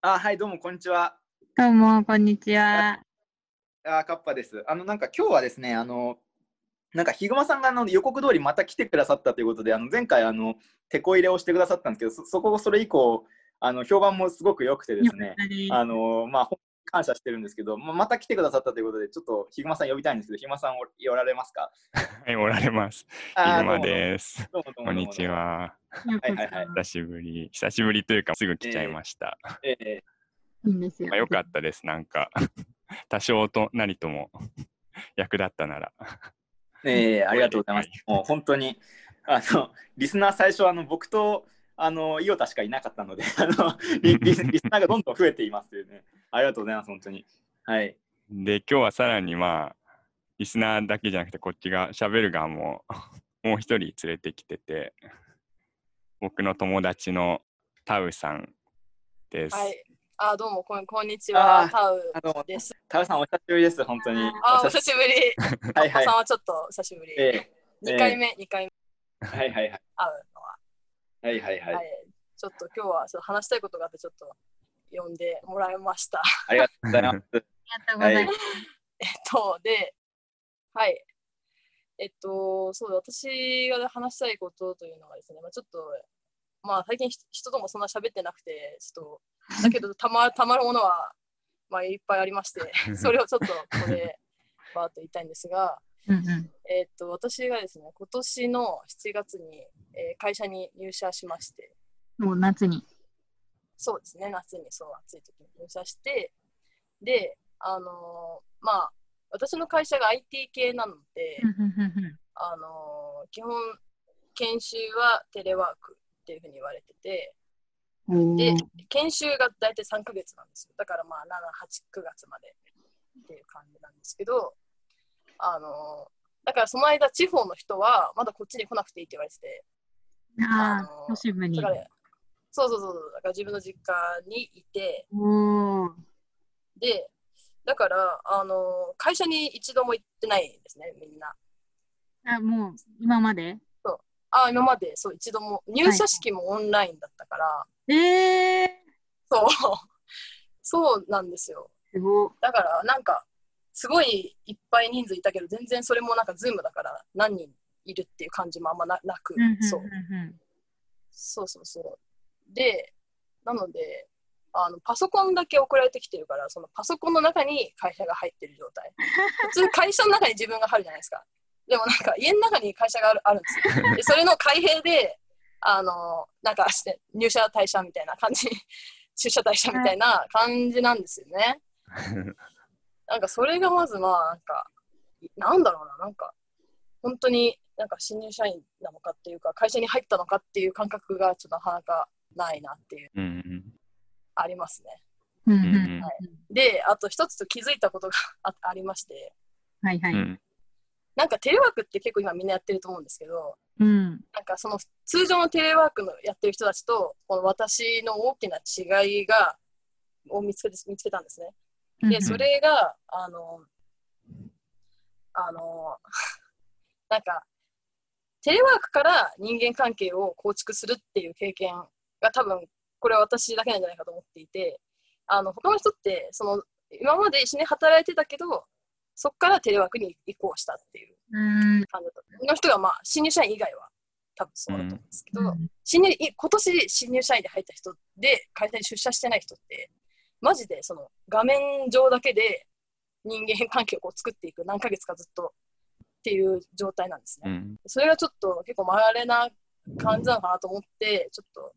あ、はい、どうも、こんにちは。どうも、こんにちは。あ、カッパです。あの、なんか今日はですね、あの、なんかヒグマさんがあの予告通りまた来てくださったということで、あの前回あの手こ入れをしてくださったんですけど、そそこそれ以降あの評判もすごく良くてですね、あのまあ感謝してるんですけど、ままた来てくださったということで、ちょっっとヒグマさん呼びたいんですけど、ヒグマさんおられますか？はい、おられます。ヒグマです。こんにち。は。はいはいはい久しぶり。久しぶりというか、すぐ来ちゃいました。ええいいんですよ。まあ、よかったです。なんか、多少となりとも 役立ったなら。ええありがとうございます。もう本当に、あの、リスナー最初、あの、僕と、あの、イオタしかいなかったので、あの、リリスリスナーがどんどん増えていますというね。ありがとうございます、本当に。はい。で、今日はさらにまあ、リスナーだけじゃなくて、こっちが喋る側も もう一人連れてきてて、僕の友達のタウさんです。はい。あ、どうも、こんこんにちあは。ータウです。タウさんお久しぶりです、本当に。あ、お久しぶり。はいはいさんはちょっと久しぶり。ええ二回目、二回目はいはいはい。会うのは。はいはいはい。はい。ちょっと今日はちょっと話したいことがあって、ちょっと呼んでもらいました。ありがとうございます。ありがとうございます。えっと、で、はい。えっと、そうだ、私が話したいことというのがですね、まあ、ちょっと、まあ、最近ひ人ともそんな喋ってなくて、ちょっと、だけど、たま たまるものは、まあ、いっぱいありまして、それをちょっとここで、バーッと言いたいんですが、うんうん。えっと、私がですね、今年の7月に、えー会社に入社しまして、もう夏に。そうですね、夏にそう暑い時に入社して、で、あのーまあ、私の会社が IT 系なので、あのー基本、研修はテレワークっていうふうに言われてて、おでー、研修が大体3ヶ月なんですよ。だからまあ、7、8、9月までっていう感じなんですけど、あのーだからその間、地方の人はまだこっちに来なくていいって言われてて、ああのあ、都市部にだ。からそうそうそう、だから自分の実家にいて、おー。で、だから、あの会社に一度も行ってないんですね、みんな。あ、もう、今まで？あ今まで。そう一度も。入社式もオンラインだったから、ええそう。そうなんですよ。ー、す。だからなんかすごいいっぱい人数いたけど全然それもなんかズームだから何人いるっていう感じもあんまななく、うんうんうん。そう。そうそうそうでなのであのパソコンだけ送られてきてるからそのパソコンの中に会社が入ってる状態。普通会社の中に自分が入るじゃないですか。でもなんか家の中に会社があるあるんですよ。でそれの開閉であのなんかして入社退社みたいな感じ。出社退社みたいな感じなんですよね。なんかそれがまずまあなんかなんだろうな。なんか本当になんか新入社員なのかっていうか会社に入ったのかっていう感覚がちょっとなかなかないなっていう。うんうん。ありますね。うんはい。であと一つと気づいたことが あありまして。はいはい。うん。なんかテレワークって結構今みんなやってると思うんですけどうん。なんかその通常のテレワークのやってる人たちとこの私の大きな違いがを見つけて見つけたんですね。で、それが、あの、あの、なんか、テレワークから人間関係を構築するっていう経験が多分、これは私だけなんじゃないかと思っていて、あの、他の人って、その、今まで一緒に働いてたけど、そこからテレワークに移行したっていううん。感じだった。の人が、まあ、新入社員以外は多分そうだと思うんですけど、うん新入い今年新入社員で入った人で会社に出社してない人ってマジでその画面上だけで人間関係をこう作っていく何ヶ月かずっとっていう状態なんですね。うんそれがちょっと結構まれな感じなのかなと思ってちょっと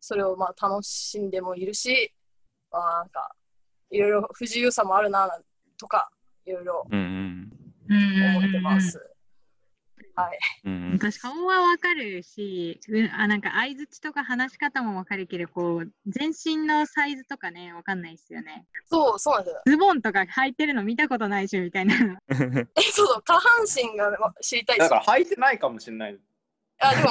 それをまあ楽しんでもいるし、まあ、なんかいろいろ不自由さもあるなとかいろいろうんうん思ってます。はい。うん私顔はわかるし、うんあなんか相づちとか話し方もわかるけど、こう全身のサイズとかね、わかんないですよね。そう、そうなんですよ。ズボンとか履いてるの見たことないしみたいな。え、そうそう、下半身がま知りたいしだから履いてないかもしれない。あ、でも、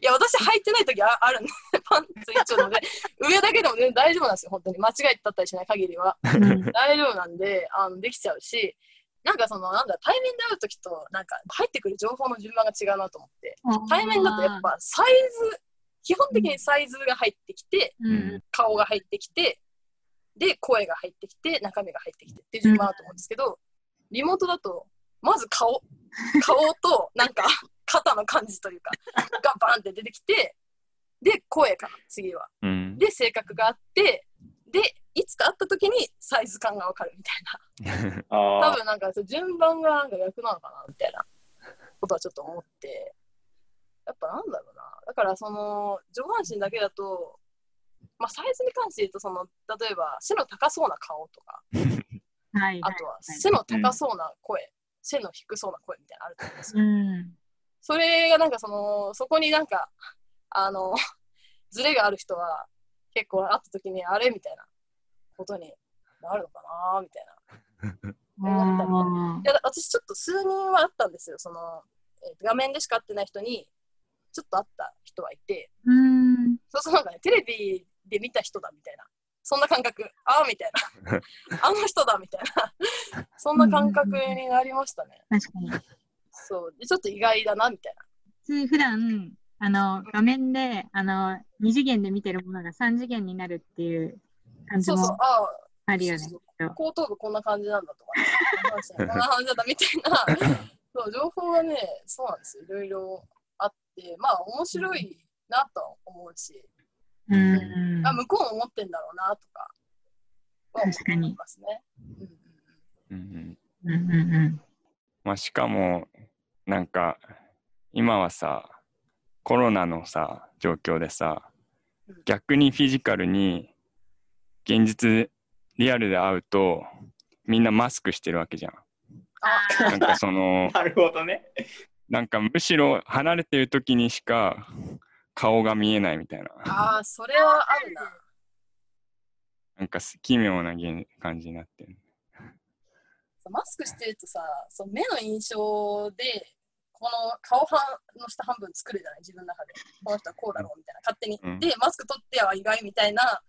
いや、私履いてない時ああるんで、パンツ一丁ので、上だけでも全然大丈夫なんですよ、本当に。間違えだったりしない限りは。うん。大丈夫なんで、あのできちゃうし、なんかその、なんだ、対面で会う時と、なんか入ってくる情報の順番が違うなと思って、対面だとやっぱサイズ基本的にサイズが入ってきて、うん。うん顔が入ってきて、で、声が入ってきて、中身が入ってきてっていう順番だと思うんですけど、リモートだと、まず顔、顔と、なんか、肩の感じというか、がバンって出てきて、で、声かな、次は。うん。で、性格があって、で、いつか会った時にサイズ感がわかるみたいな。多あ分なんか順番がなんか逆なのかなみたいなことはちょっと思ってやっぱなんだろうなだからその上半身だけだと、まあ、サイズに関して言うとその例えば背の高そうな顔とかはい。あとは背の高そうな声、背の低そうな声みたいなのあると思うんですうよん。それがなんかそのそこになんかあの ズレがある人は結構会った時にあれみたいなことになるのかなみたいな。思ったりあいや私ちょっと数人はあったんですよその、えーと画面でしか会ってない人にちょっと会った人はいて。ーうん。そうそうなんかねテレビで見た人だみたいな。そんな感覚。ああみたいな。あの人だみたいな。そんな感覚になりましたね。確かに。そう。でちょっと意外だなみたい普通普段あの画面であの2次元で見てるものが3次元になるっていう感じなそうそう。もあああるよね。後頭部こんな感じなんだとか、ね、こんな感じだったみたいな。そう情報がねそうなんですよ。いろいろあってまあ面白いなとは思うし、うん。あ向こうも思ってんだろうなとか。は確かに。思いますね。うんうんうん。うんうんうん。まあ、しかもなんか今はさコロナのさ状況でさうん逆にフィジカルに現実リアルで会うとみんなマスクしてるわけじゃん。あなんかその なるほどね。なんかむしろ離れてる時にしか顔が見えないみたいなあー、それはあるな。なんかす奇妙な現感じになってる。マスクしてるとさ、その目の印象で、この顔半の下半分作るじゃない、自分の中で。この人はこうだろうみたいな、勝手に。うんで、マスク取っては意外みたいな、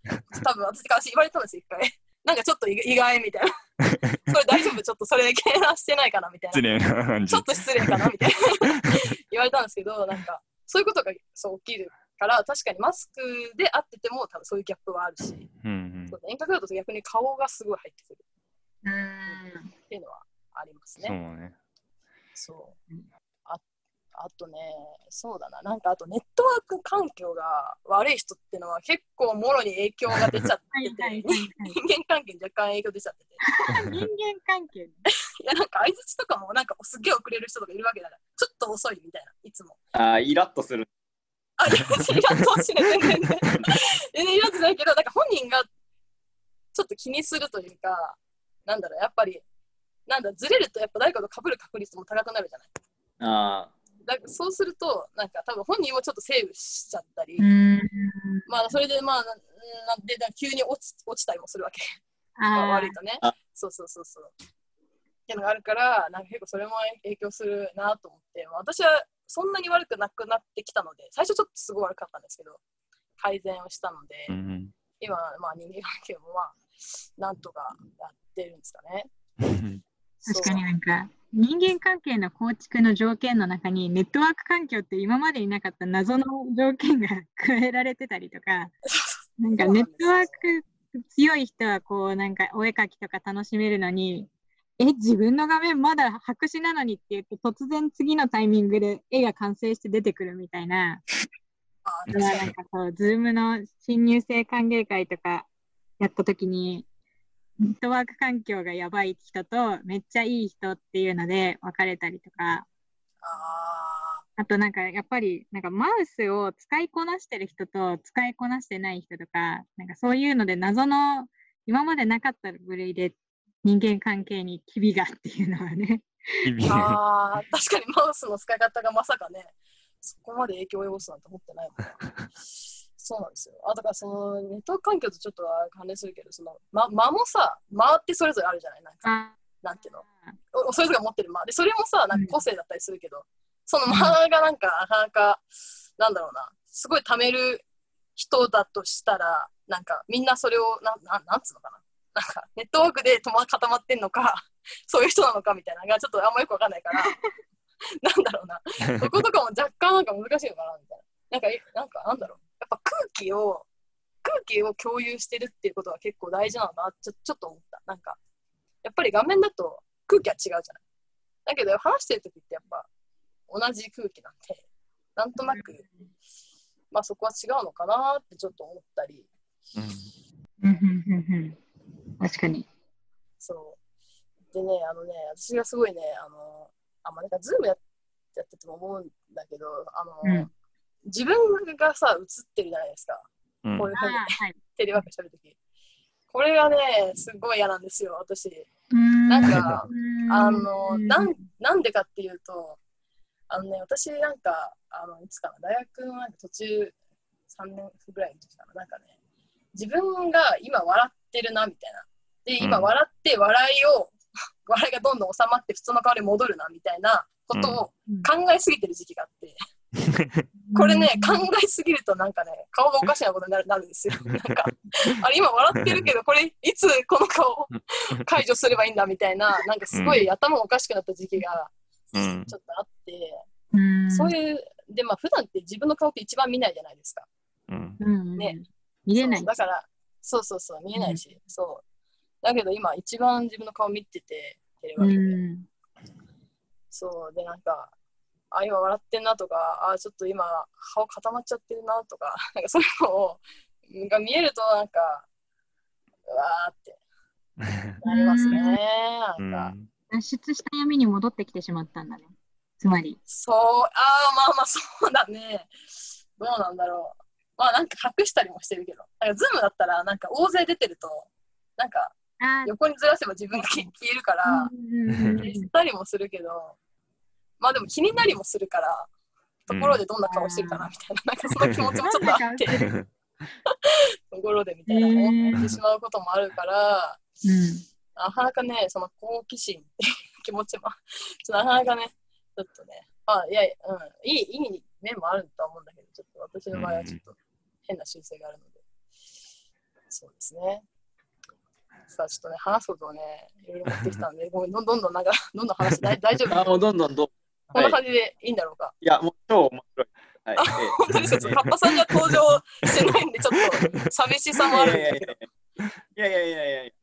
多分私から言われたんですよ、一回。なんかちょっと意意外みたいな。それ大丈夫？ちょっとそれ計算してないかなみたいな失。礼な感じちょっ。と失礼かなみたいな 言われたんですけど、なんか、そういうことがそう起きるから、確かにマスクで会ってても、多分そういうギャップはあるし、うんそう遠隔だと逆に顔がすごい入ってくるうん。っていうのはありますうん、そうね。ね。そう。ああとね、そうだな、なんかあとネットワーク環境が悪い人っていうのは結構もろに影響が出ちゃってて、はいはいはい人間関係に若干影響出ちゃってて。はい。人間関係。いや、なんか相づちとかもなんかすっげえ遅れる人とかいるわけだから、ちょっと遅いみたいな、いつも。あーイラッとする。あ、いや、イラッとはしない、全然ね。全然イラッとしないけど、なんか本人がちょっと気にするというか、なんだろう、やっぱり、なんだ、ずれるとやっぱ誰かと被る確率も高くなるじゃない。あだからそうすると、なんか多分本人もちょっとセーブしちゃったり、うん。まあそれでまあ、ななんで、なんか急に落ち落ちたりもするわけ。まああ 悪いとねあ。そうそうそうそう。っていうのがあるから、なんか結構それも影響するなと思って、まあ私はそんなに悪くなくなってきたので、最初ちょっとすごい悪かったんですけど、改善をしたので、うん今、まあ人間関係もまあ、なんとかやってるんですかね。う ん確かになんか人間関係の構築の条件の中にネットワーク環境って今までになかった謎の条件が 加えられてたりとか。なんかネットワーク強い人はこうなんかお絵描きとか楽しめるのにえ自分の画面まだ白紙なのにって言って突然次のタイミングで絵が完成して出てくるみたいな。なんかこう、ズームの新入生歓迎会とかやったときに、ネットワーク環境がやばい人とめっちゃいい人っていうので分かれたりとか、ああとなんかやっぱりなんかマウスを使いこなしてる人と使いこなしてない人とか、なんかそういうので謎の今までなかった部類で人間関係に機微がっていうのはね。あー、確かにマウスの使い方がまさかね、そこまで影響を及ぼすなんて思ってないもんな。そうなんですよ。あ、だからそのネット環境とちょっとは関連するけど、その、ま、間もさ、間ってそれぞれあるじゃない？なんか、あなんていうの？おそれぞれが持ってる間。でそれもさなんか個性だったりするけど、その間がなんかなかなかなんだろうな。すごい貯める人だとしたらなんかみんなそれをなんなんなんつうのかな？なんかネットワークでとま固まってんのか そういう人なのかみたいなのがちょっとあんまよくわかんないから なんだろうな。そことかも若干なんか難しいのかなみたいな。なんかえなんかなんだろう気を空気を共有してるっていうことが結構大事なのかな。ちょちょっと思った。なんかやっぱり画面だと空気は違うじゃない。だけど話してる時ってやっぱ同じ空気なんでなんとなく、まあそこは違うのかなってちょっと思ったり。うん。うんうんうん確かに。そう。でねあのね私がすごいねあのあまあなんかズームややってても思うんだけどあの、うん自分がさ映ってるじゃないですか。うん。こういうふうに。はい。テレワークしてるとき。これがね、すごい嫌なんですよ、私。ななんか、あの、なん、なんでかっていうと、あのね、私なんか、あの、いつかな、大学のなんか途中、3年ぐらいの時かな、なんかね、自分が今笑ってるな、みたいな。で、今うん。笑って、笑いを、笑いがどんどん収まって普通の顔に戻るな、みたいなことを考えすぎてる時期があって、これね、考えすぎるとなんかね、顔がおかしなことになるなるんですよ。なんか、あれ今笑ってるけど、これいつこの顔を解除すればいいんだみたいな、なんかすごい頭おかしくなった時期がうんちょっとあって、うん、そういう、で、まあ普段って自分の顔って一番見ないじゃないですか。うんうん、ね。見れないだから、そうそうそう、見えないし、そう。だけど今一番自分の顔見てて、テレワうークで。ん。そう、で、なんか、あ、今笑ってんなとか、あ、ちょっと今、顔固まっちゃってるなとか、なんかそういうのを、が見えると、なんか、うわーってなりますね。う なんか、ん脱出した闇に戻ってきてしまったんだね。つまり。そう、ああ、まあまあ、そうだね。どうなんだろう。まあ、なんか隠したりもしてるけど、なんかズームだったら、なんか大勢出てると、なんかあ横にずらせば自分が消えるから、うん消したりもするけど、まあでも気になりもするから、ところでどんな顔してるかなみたいな、なんかその気持ちもちょっとあって、ところでみたいな思ってしまうこともあるから、なかなかね、その好奇心っていう 気持ちも、ちょっとなかなかね、ちょっとね、まあ、いや、うん、いい、いい面もあるとは思うんだけど、ちょっと私の場合はちょっと変な習性があるので、そうですね。さあ、ちょっとね、話すことをね、いろいろ持ってきたんで、ごめん、どんどんどんなんか、どんどん話して大大丈夫？あ、もうどんどんどん。こんなはい、感じでいいんだろうか。いや、もう超面白い。はい。あ本当ですか、ちょっとカッパさんが登場してないんで、ちょっと寂しさもあるんだけど、いやいやいやいやいやいやい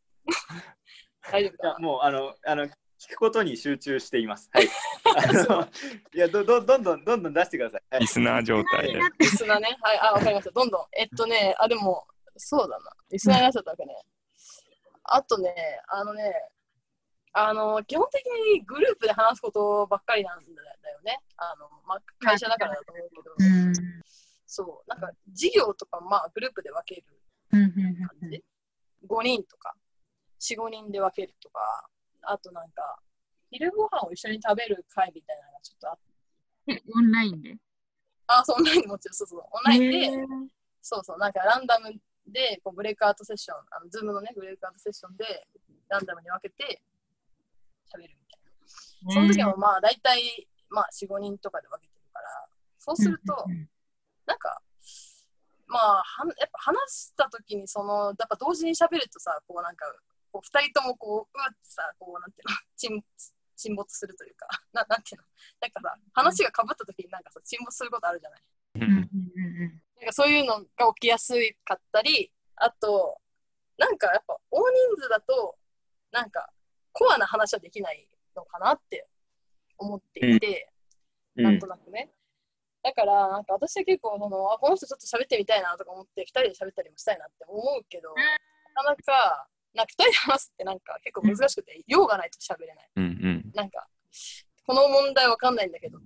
大丈夫かや、もう、あの、あの、聞くことに集中しています。はい。いやど、ど、どんどん、どんどん出してください。はいリスナー状態で。リスナーね。はい、あ、わかりました。どんどん。えっとね、あ、でも、そうだな。リスナーになっちゃったわけね。あとね、あのね、あの、基本的にグループで話すことばっかりなんだよね。あの、まあ、会社だからだと思うけど、うん。そう、なんか、事業とか、まあ、グループで分ける。うんうん感じ。5人とか、4、5人で分けるとか、あとなんか、昼ご飯を一緒に食べる会みたいなのがちょっとあって、えオンラインで？あ、そう、オンラインでもちろん、そうそう、オンラインで、そうそう、なんかランダムでこうブレイクアウトセッション、あのズームのね、ブレイクアウトセッションでランダムに分けて喋るみたいな。その時もまあ大体、まあ4、5人とかで分けてるから、そうすると、なんか、まあ、はんやっぱ話した時に、その、やっぱ同時に喋るとさ、こうなんか、こう2人ともこう、うわってさ、こうなんていうの、沈沈没するというか、ななんていうの、なんかさ、話がかぶった時になんかさ、沈没することあるじゃない。うんうんうんなんかそういうのが起きやすかったり、あと、なんかやっぱ大人数だと、なんかコアな話はできないのかなって思っていて、なんとなくね。だから、なんか私は結構その、あ、この人ちょっと喋ってみたいなとか思って、二人で喋ったりもしたいなって思うけど、なかなか、なんか二人で話すってなんか結構難しくて、用がないと喋れない。うんうんなんか、この問題わかんないんだけど、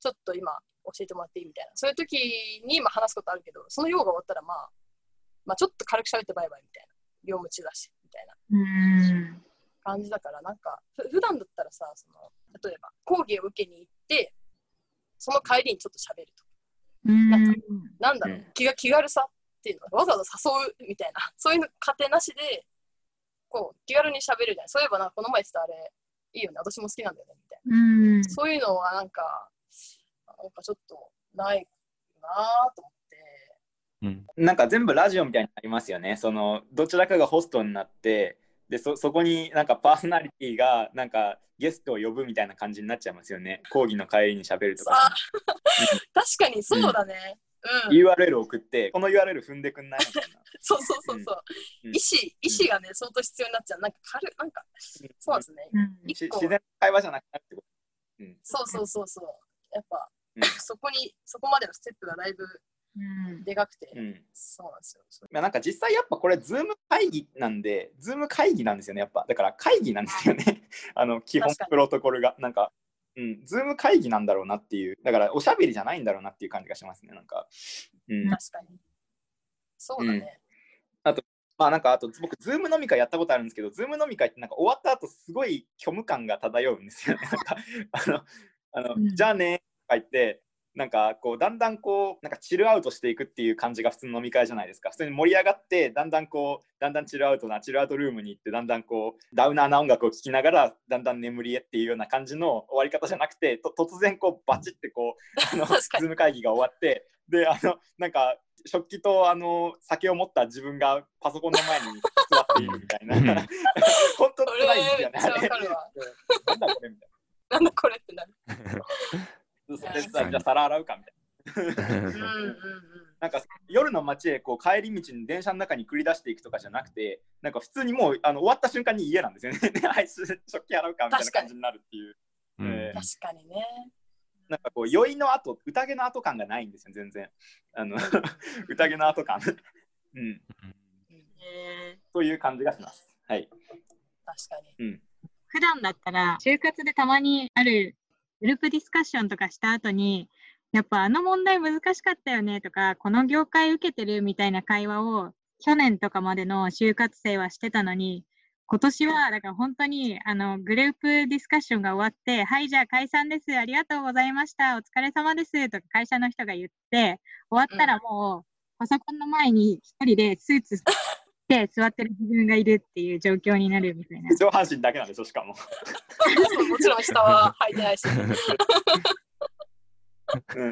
ちょっと今教えてもらっていいみたいな。そういう時にまあ話すことあるけど、その用が終わったらまあ、まあちょっと軽く喋ってバイバイみたいな。業務中だし、みたいなうん感じだから、なんか、ふ普段だったらさ、その、例えば講義を受けに行って、その帰りにちょっと喋ると。うんなんなんだろう、うん気が気軽さっていうのわざわざ誘うみたいな、そういうの過程なしで、こう、気軽に喋るじゃない。そういえばな、この前言ってたあれ、いいよね、私も好きなんだよね、みたいな。うんそういうのはなんか、なんかちょっとないなぁと思って。うんなんか全部ラジオみたいになりますよね。そのどちらかがホストになってでそそこになんかパーソナリティがなんかゲストを呼ぶみたいな感じになっちゃいますよね。講義の帰りに喋るとか。あ確かにそうだね。うん、URL 送って、この URL 踏んでくんないみたいな。そうそうそうそう。うん意思、意思がね、相当必要になっちゃう。なんか軽い、なんか、そうですね。うん自然な会話じゃなくなるってこと。うんそうそうそうそう。やっぱ、うんそこに、そこまでのステップがだいぶうんでかくて、うんそうなんですよ。それまあ、なんか実際やっぱこれ、ズーム会議なんで、ズーム会議なんですよね、やっぱ。だから会議なんですよね。あの、基本プロトコルが。なんか、うん、ズーム会議なんだろうなっていう。だから、おしゃべりじゃないんだろうなっていう感じがしますね、なんか。うん。確かに。そうだね。まあなんかあと僕、ズーム飲み会やったことあるんですけど、ズーム飲み会ってなんか終わった後すごい虚無感が漂うんですよね。なんかあのあの、うんじゃあねとか言って、なんかこうだんだんこうなんかチルアウトしていくっていう感じが普通の飲み会じゃないですか。普通に盛り上がって、だんだんこう、だんだんチルアウトな、チルアウトルームに行って、だんだんこう、ダウナーな音楽を聴きながら、だんだん眠りへっていうような感じの終わり方じゃなくて、と突然こうバチってこう、あのズーム会議が終わって、で、あの、なんか、食器とあの酒を持った自分がパソコンの前に座っているみたいな。うん 本当そ辛いんですよね。なんだこれみたいなんだこれってなる。な。それでさじゃあ皿洗うかみたいな。うんうんうん。なんか夜の街へこう帰り道に電車の中に繰り出していくとかじゃなくて、なんか普通にもうあの終わった瞬間に家なんですよね。であいつ食器洗うかみたいな感じになるっていう。確かにね。なんかこう酔いの後、宴の後感がないんですよ、全然。あの宴の後感。うん。うんえという感じがします。はい。確かに。普段だったら、就活でたまにあるグループディスカッションとかした後に、やっぱあの問題難しかったよねとか、この業界受けてるみたいな会話を去年とかまでの就活生はしてたのに、今年はだから本当にあのグループディスカッションが終わって、はい、じゃあ解散です、ありがとうございました、お疲れ様ですとか会社の人が言って、終わったらもうパソコンの前に一人でスーツて座ってる自分がいるっていう状況になるみたいな。上半身だけなんでしょ、しかも。もちろん下は履いてないし。うん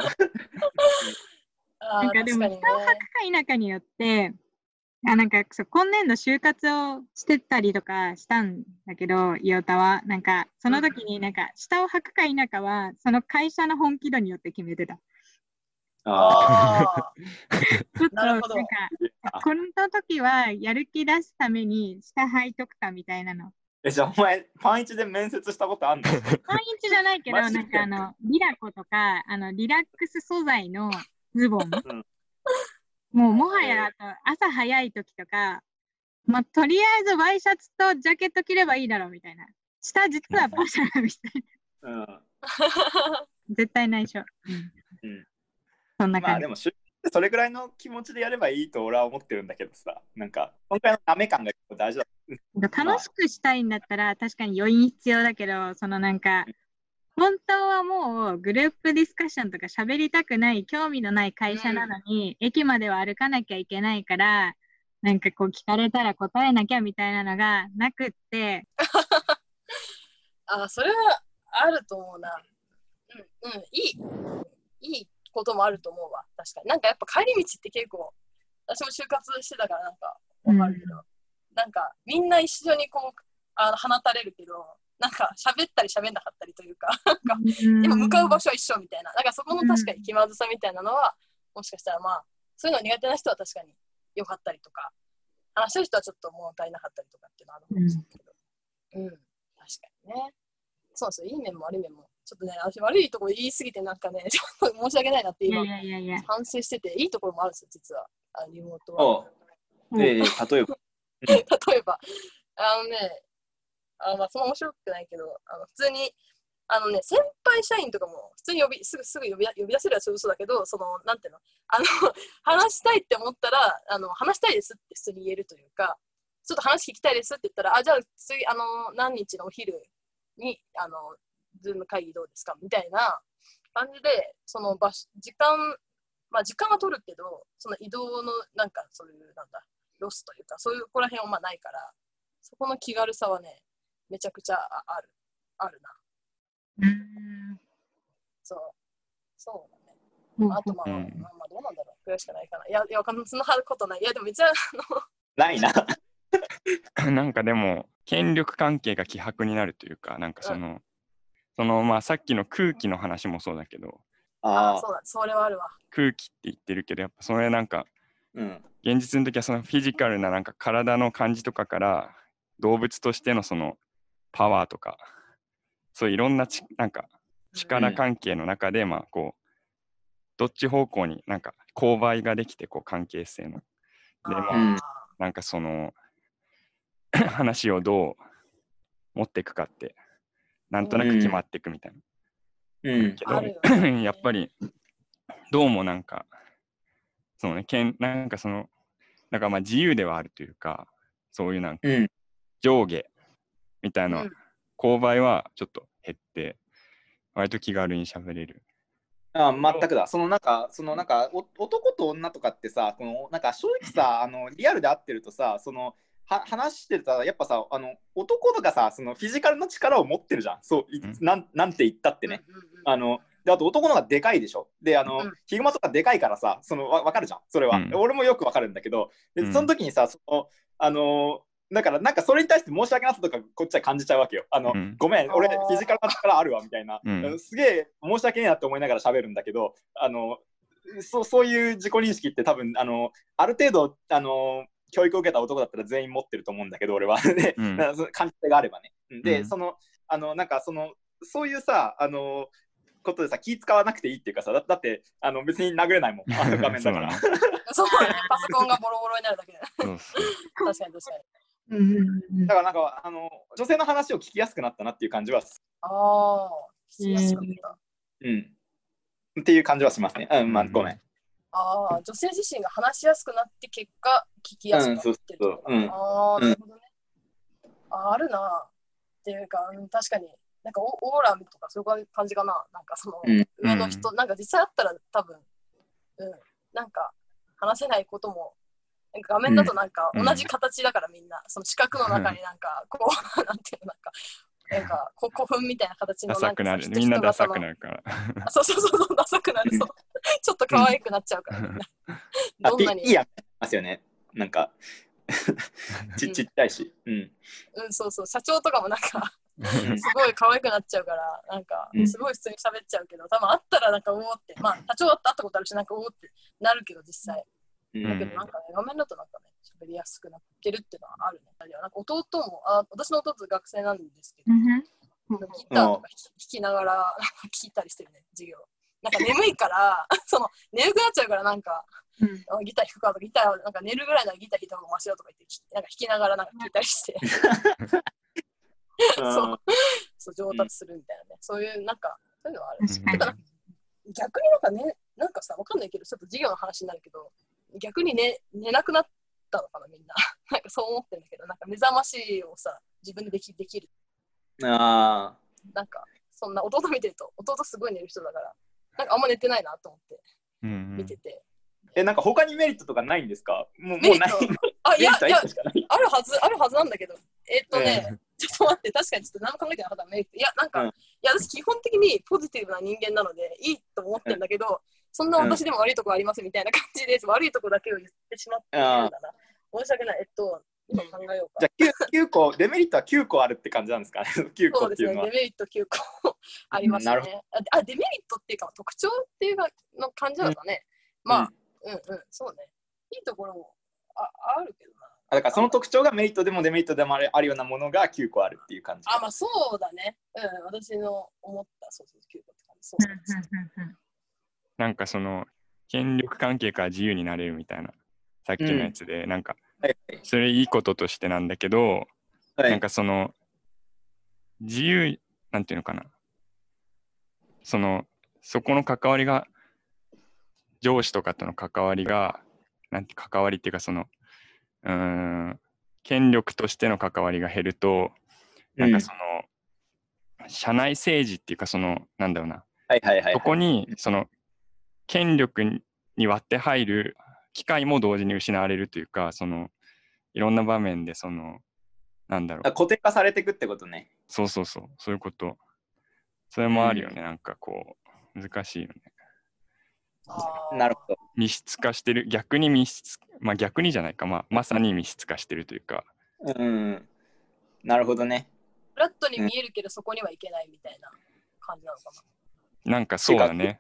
なんかでも、下を履くか否かによって、あなんかそう今年度就活をしてたりとかしたんだけど、イオタは。なんか、その時になんか、下を履くか否かは、その会社の本気度によって決めてた。ああ ちょっと、なんか、この時はやる気出すために下履いとくかみたいなの。え、じゃあお前、パンイチで面接したことあんの？パンイチじゃないけど、なんかあの、リラコとか、あの、リラックス素材のズボン。んもう、もはや、朝早い時とか、まあ、とりあえずワイシャツとジャケット着ればいいだろうみたいな。下実はパジャマみたいな。うん。絶対内緒。うん。うんそんな感じ。まあでも、それぐらいの気持ちでやればいいと俺は思ってるんだけどさ、なんか、今回のダメ感が結構大事だ。楽しくしたいんだったら、確かに余韻必要だけど、そのなんか、本当はもうグループディスカッションとか喋りたくない、興味のない会社なのに、駅までは歩かなきゃいけないから、なんかこう聞かれたら答えなきゃみたいなのがなくって、あーそれはあると思うな。うん、うん、いい、いいこともあると思うわ。確かに。なんかやっぱ帰り道って結構、私も就活してたからなんかわかるけど、なんかみんな一緒にこう、あの放たれるけど、なんか喋ったり喋んなかったりというか、なんかでも向かう場所は一緒みたいな、なんかそこの確かに気まずさみたいなのは、もしかしたらまあ、そういうの苦手な人は確かに良かったりとか、話してる人はちょっと物足りなかったりとかっていうのはあるかもしれないけど、うん、確かにね。そうなんですよ、いい面も悪い面も。ちょっとね、私悪いところ言いすぎてなんかね、ちょっと申し訳ないなって今いやい、やいやいや。反省してて、いいところもあるんですよ、実は、あリモートは。で、例えば、例えば、あのね、あまあ、そんな面白くないけど、あの普通に、あのね、先輩社員とかも普通に呼びすぐすぐ呼び呼び出せるやつ嘘だけど、その、なんていうの、あの、話したいって思ったら、あの話したいですって普通に言えるというか、ちょっと話聞きたいですって言ったら、あ、じゃあ次、あの、何日のお昼に、あの、ズーム会議どうですか？みたいな感じで、その場所、時間、まあ時間は取るけど、その移動のなんかそういう、なんだ、ロスというか、そういうここら辺はまあないから、そこの気軽さはね、めちゃくちゃあある、あるな。うんそう。そうだね。うんあとまあ、うんまあまあどうなんだろう？ぐらいしかないかな。いや、いや、そんなことない。いや、でもめっちゃ、あの、ないな。なんかでも権力関係が希薄になるというかなんかその、そのまあさっきの空気の話もそうだけどああそうだ、それはあるわ。空気って言ってるけどやっぱそれなんかうん。現実の時はそのフィジカルななんか体の感じとかから動物としてのそのパワーとかそういういろんなちなんか力関係の中でまあこうどっち方向になんか勾配ができてこう関係性の。でまあうん。なんかその 話をどう持っていくかってなんとなく決まっていくみたいな。うんけど、ね やっぱりどうもなんかそのねけんなんかそのなんかまあ自由ではあるというかそういうなんかうん上下みたいなうん勾配はちょっと減って割と気軽に喋れる。あ全くだ。そのなんか、そのなんかお男と女とかってさ、このなんか正直さ、あのリアルで会ってるとさ、そのは話してるとさ、やっぱさ、あの男とかさ、そのフィジカルの力を持ってるじゃん。そう、んなんなんて言ったってね。うんうんうんあのであと男の方がでかいでしょ。で、あの、うんヒグマとかでかいからさ、そのわ分かるじゃん、それは。うん俺もよく分かるんだけど、でうんその時にさ、そのあのだからなんかそれに対して申し訳なさとかこっちは感じちゃうわけよ。あの、うんごめん、俺フィジカルな力あるわみたいな。うんすげえ申し訳ねえなって思いながら喋るんだけど、あのそうそういう自己認識って多分あのある程度あの教育を受けた男だったら全員持ってると思うんだけど俺は で、うん感じ性があればね。うんで、うんそのあのなんかそのそういうさあのことでさ気使わなくていいっていうかさだだってあの別に殴れないもん あの画面だから。そう そうだね、パソコンがボロボロになるだけだ。そうそう確かに確かに。うんうんうんだからなんかあの女性の話を聞きやすくなったなっていう感じはすああ、聞きやすかった。うん。っていう感じはしますね。うん、まあごめん。ああ、女性自身が話しやすくなって結果、聞きやすくなってると。うんそうそうう。ん。ああ、なるほどね。ああるな。っていうか、うん確かに、なんかオオーラとかそういう感じかな。なんかその、うん上の人、なんか実際あったら多分、うん、なんか話せないことも、なんか画面だとなんかうん。同じ形だからみんな、その四角の中になんか、こう、なんていうの、なんか、なんかこ古墳みたいな形のダサくなる。人みんなダサくなるから。あそうそうそうそう、ダサくなる。そう ちょっと可愛くなっちゃうから、みんな。あ、どんなに。ピいいやますよね。なんかちうんちっちゃいし。うん。うん、そうそう、社長とかもなんか、うんすごい可愛くなっちゃうから、なんかう、んすごい普通に喋っちゃうけど、多分会ったらなんか、おおって、まあ、社長だって会ったことあるし、なんか、おおってなるけど、実際。うんだけど、なんかね、画面だとなんかね、喋りやすくなってるっていうのはあるね。なんか弟も、あ私の弟学生なんですけど、うんうんギターとか弾きながら 聞いたりしてるね、授業。なんか眠いから、その眠くなっちゃうから、なんか、うんあギター弾くかとか、ギターなんか寝るぐらいならギター弾いた方がマシだとか言って、きなんか弾きながらなんか聞いたりして、そうそう上達するみたいなね。そういう、なんか、そういうのはある。逆になんかね、なんかさ、わかんないけど、ちょっと授業の話になるけど、逆に寝寝なくなったのかな、みんな。なんかそう思ってるんだけど、なんか目覚ましをさ、自分でできできる。あなんか、そんな弟見てると、弟すごい寝る人だから、なんかあんま寝てないなと思ってうんうん見てて。ーえ、なんか他にメリットとかないんですか？もうもメリット？うない。メあ、いやいや。あるはず、あるはずなんだけど、えーっとね、えちょっと待って、確かにちょっと何も考えてなかったメリット。いや、なんか、うんいや、私基本的にポジティブな人間なので、いいと思ってんだけど、そんな私でも悪いとこありますみたいな感じです。悪いとこだけを言ってしまってるんだな。申し訳ない。えっと、今考えようかじ。ゃあ 9, 9個、デメリットは9個あるって感じなんですかね？9そうですね、個っていうのはデ。メリット9個ありますなるね。ああ、デメリットっていうか、特徴っていうかの感じなのかね？まあ、うん、うん、そうね。いいところもああるけどな。あだからその特徴がメリットでもデメリットでもあるようなものが9個あるっていう感じ。あ、まあそうだね。うん、私の思った、そうそう、9個って感じ。そううんそうそううんなんかその権力関係から自由になれるみたいなさっきのやつで、なんかはいそれいいこととしてなんだけど、はい。なんかその自由なんていうのかな。そのそこの関わりが上司とかとの関わりがなんて関わりっていうかそのうーん権力としての関わりが減るとなんかその、社内政治っていうかそのなんだろうな。はいはいはい。そこにその権力に割って入る機会も同時に失われるというかそのいろんな場面でそのなんだろう。あ固定化されていくってことね。そうそうそう。そういうこと。それもあるよね、なんかこう難しいよね。なるほど。密室化してる。逆に密室まあ逆にじゃないか、まあ、まさに密室化してるというか。うん。なるほどね。フラットに見えるけど、そこにはいけないみたいな感じなのかな。なんかそうだね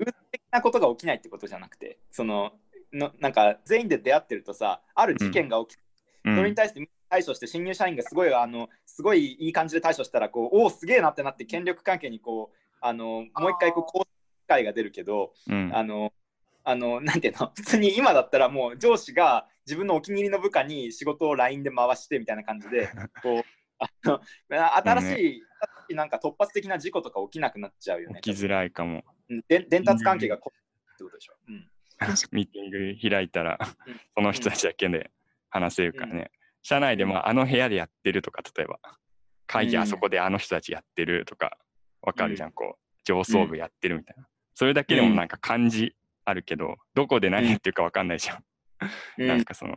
なことが起きないってことじゃなくてそののなんか全員で出会ってるとさある事件が起きて、うん。それに対して対処して新入社員がすごいあのすごいいい感じで対処したらこうおおすげえなってなって権力関係にこうあのもう一回こうこう機会が出るけどうん。あのあのなんていうの？普通に今だったらもう上司が自分のお気に入りの部下に仕事を LINE で回してみたいな感じでこうあの 新しい、なんか突発的な事故とか起きなくなっちゃうよね。起きづらいかも。うんで伝達関係がこってことでしょ。うん ミーティング開いたらうん、その人たちだけで話せるからね。社内でもあの部屋でやってるとか、例えば、会議うんあそこであの人たちやってるとか、わかるじゃん、こう、上層部やってるみたいな。それだけでもなんか感じあるけど、どこで何やってるかわかんないじゃん。うんなんかその、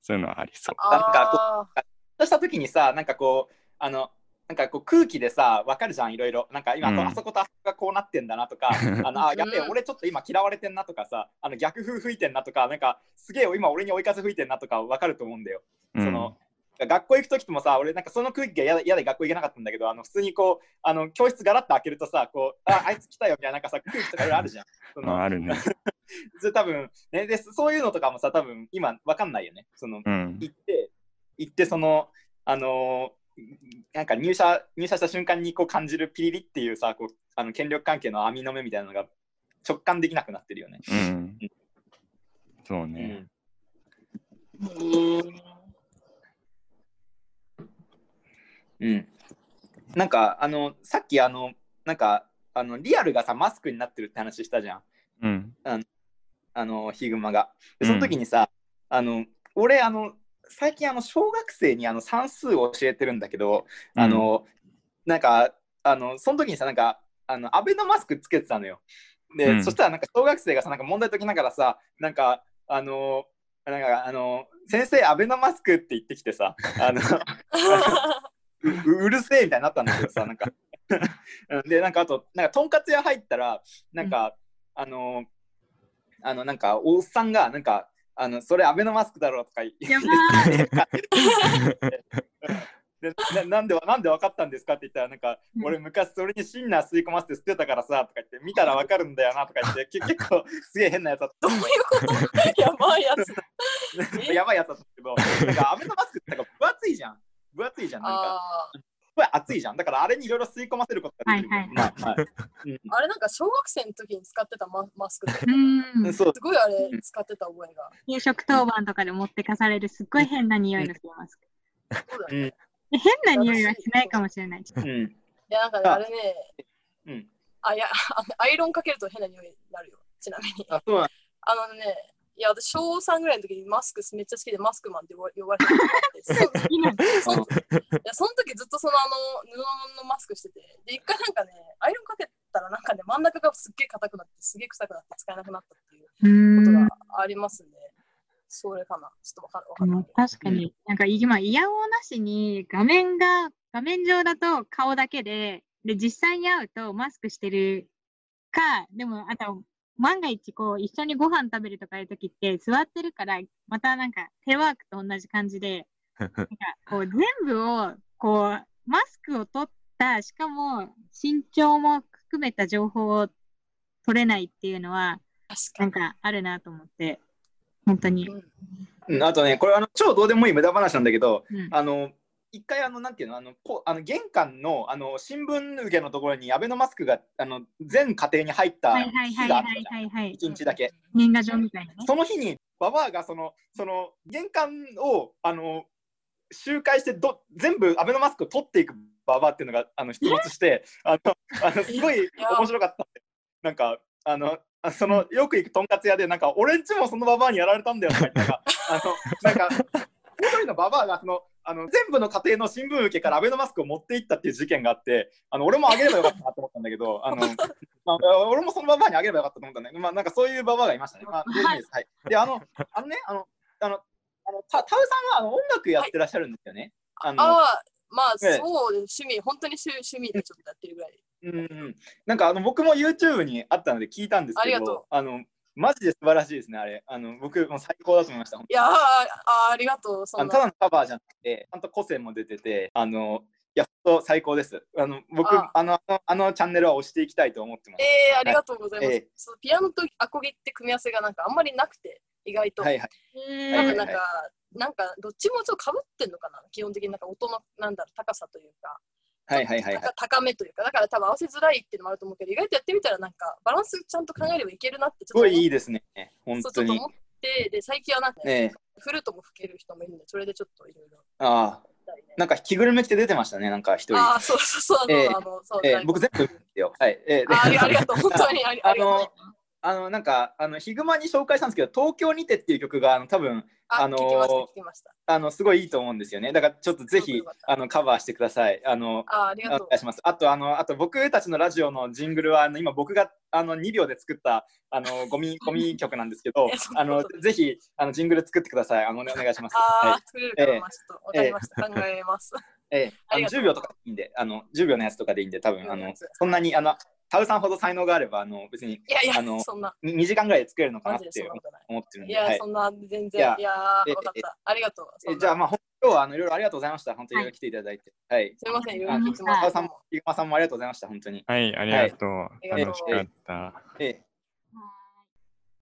そういうのはありそう。なんかあそうした時にさなんかこうあのなんかこう空気でさ分かるじゃんいろいろなんか今、うんあそことあそこがこうなってんだなとか あのあやべえうん俺ちょっと今嫌われてんなとかさあの逆風吹いてんなとかなんかすげえ今俺に追い風吹いてんなとか分かると思うんだよ。うんその学校行く時もさ俺なんかその空気が嫌で学校行けなかったんだけどあの普通にこうあの教室ガラッと開けるとさこうあ あいつ来たよみたいななんかさ空気とかいろいろあるじゃん。そのまあ、あるね。それ多分、ね、でそういうのとかもさ多分今分かんないよね。そのうん。行って、行ってその、あのーなんか入社入社した瞬間にこう感じるピリリっていうさ、こうあの権力関係の網の目みたいなのが直感できなくなってるよね。うん。そうね。うん。なんか、あの、さっきあの、なんか、あのリアルがさ、マスクになってるって話したじゃん。うん。あの、ヒグマが。で、その時にさ、あの、俺、あの、最近、あの、小学生にあの算数を教えてるんだけど、あの、なんか、あの、その時にさ、なんか、あの、アベノマスクつけてたのよ。で、うん。そしたら、なんか、小学生がさ、なんか問題解きながらさ、なんか、あの、なんか、あの、先生、アベノマスクって言ってきてさ、あの、ううるせえみたいになったんだけどさ、なんか、う んで、なんか、あと、なんか、とんかつ屋入ったら、なんか、あの、あの、なんか、おっさんが、なんか、あの、それアベノマスクだろうとか言ってやば でななんでわなんで分かったんですかって言ったらなんか、うん。俺昔それにシンナー吸い込ませて捨てたからさとか言って見たら分かるんだよなとか言ってけ 結構すげえ変なやつだっどういうこと？やばいやつ。やばいやつだったけどなんかアベノマスクってなんか分厚いじゃん。分厚いじゃんなんかごい熱いじゃんだからあれにいろいろ吸い込ませることができる、はいはいまあはいーあれなんか小学生の時に使ってたママスクでうん。そうすごいあれ使ってた覚えが。給食当番とかで持ってかされるすっごい変な匂いのするマスク。そうね。で変な匂いはしないかもしれない。うんいやなんかね、ああれね、うんあ、いや、アイロンかけると変な匂いになるよ、ちなみに。あそうあのね、いや、私、小3ぐらいの時にマスクめっちゃ好きでマスクマンって呼ばれてて、そう好きその時ずっとそのあの布のマスクしてて、で、一回なんかね、アイロンかけたらなんかね、真ん中がすっげえ硬くなって、すげえ臭くなって使えなくなったっていううことんがありますんで、それかな、ちょっとわかわかんないうん。確かに、なんか今、イヤホンなしに画面が、画面上だと顔だけで、で、実際に会うとマスクしてるか、でも、あと、万が一、こう、一緒にご飯食べるとかいう時って、座ってるから、またなんか、テレワークと同じ感じで、なんか、こう、全部を、こう、マスクを取った、しかも、身長も含めた情報を取れないっていうのは、なんか、あるなと思って、本当にに。。うんうんあとねこれあの超どうでもいい無駄話なんだけどうんあの一回あのなんていうのあのこあの玄関のあの新聞受けのところにアベノマスクがあの全家庭に入ったはいはいはいはい日があった。一日だけ。年賀状みたいなね。その日にババアがそのその玄関をあの周回してど全部アベノマスクを取っていくババアっていうのがあの出没してあのあのすごいや面白かったなんかあのあそのよく行くとんかつ屋でなんか俺んちもそのババアにやられたんだよとかあのなんか一人のババアがそのあの全部の家庭の新聞受けからアベノマスクを持っていったっていう事件があってあの俺もあげればよかったなと思ったんだけどあの、まあ、俺もそのババアにあげればよかったと思ったんだけど、まあ、なんかそういうババアがいましたね。まあ、はい、であのあのねあのあのあのたタウさんはあの音楽やってらっしゃるんですよね。あのああ、まあ、ええそう。趣味、本当に趣趣味でちょっとやってるぐらい。うんうん、なんかあの僕も YouTube にあったので聞いたんですけど、あのマジで素晴らしいですね、あれ。あの僕もう最高だと思いました。いやーあー、ありがとう。そんなただのカバーじゃなくて、ちゃんと個性も出てて、あのや、本当最高です。あの僕ああのあの、あのチャンネルは押していきたいと思ってます。えー、ありがとうございます。ええそうピアノとアコギって組み合わせがなんかあんまりなくて、意外と。はいはい。なんか、なんか、なんかどっちもちょっとかぶってんのかな？基本的になんか音の、なんだろう、高さというか、はいはいはいはい。高高めというか、だから多分合わせづらいっていうのもあると思うけど、意外とやってみたらなんかバランスちゃんと考えればいけるなってちすごいいょっと思っいですね。本当にそうちょっと思。って、で、最近はなんかね、ねフルートも吹ける人もいるんで、それでちょっといろいろ。ああ、なんか着ぐるみ着て出てましたね、なんか一人。ああ、そうそうそう、あの、ええあのそうえー僕全部見てよ。はい。えーであありがとう、本当に ありがとうの。、あのなんかあのヒグマに紹介したんですけど、東京にてっていう曲があの多分あ、あの。あのすごいいいと思うんですよね。だからちょっとぜひあのカバーしてください。あのあありがとうお願い。します。あとあのあと僕たちのラジオのジングルはあの今僕があの2秒で作ったあのゴミ ゴミ曲なんですけどあのぜひあのジングル作ってください。あのお願いします。ああ、はい。作れるかな、ええまあ、ちょっとわかりました。考えます。ええ、あ のありがとう10秒とかでいいんで、あの10秒のやつとかでいいんで、多分10秒あのそんなにあのタウさんほど才能があればあの別にいやいやあの、そんな、2時間ぐらいで作れるのかなって。思ってるんで。いや、はいそんな、全い然、やいやー、えわかった。ありがとう。じゃあ、まあ、今日はあのいろいろありがとうございました。本当に来ていただいて。はい。すみません、いろいろ聞いてもらってタウさんも、ヒグマさんもありがとうございました。本当に。はい、ありがとう。ありがとう楽しかった。ええ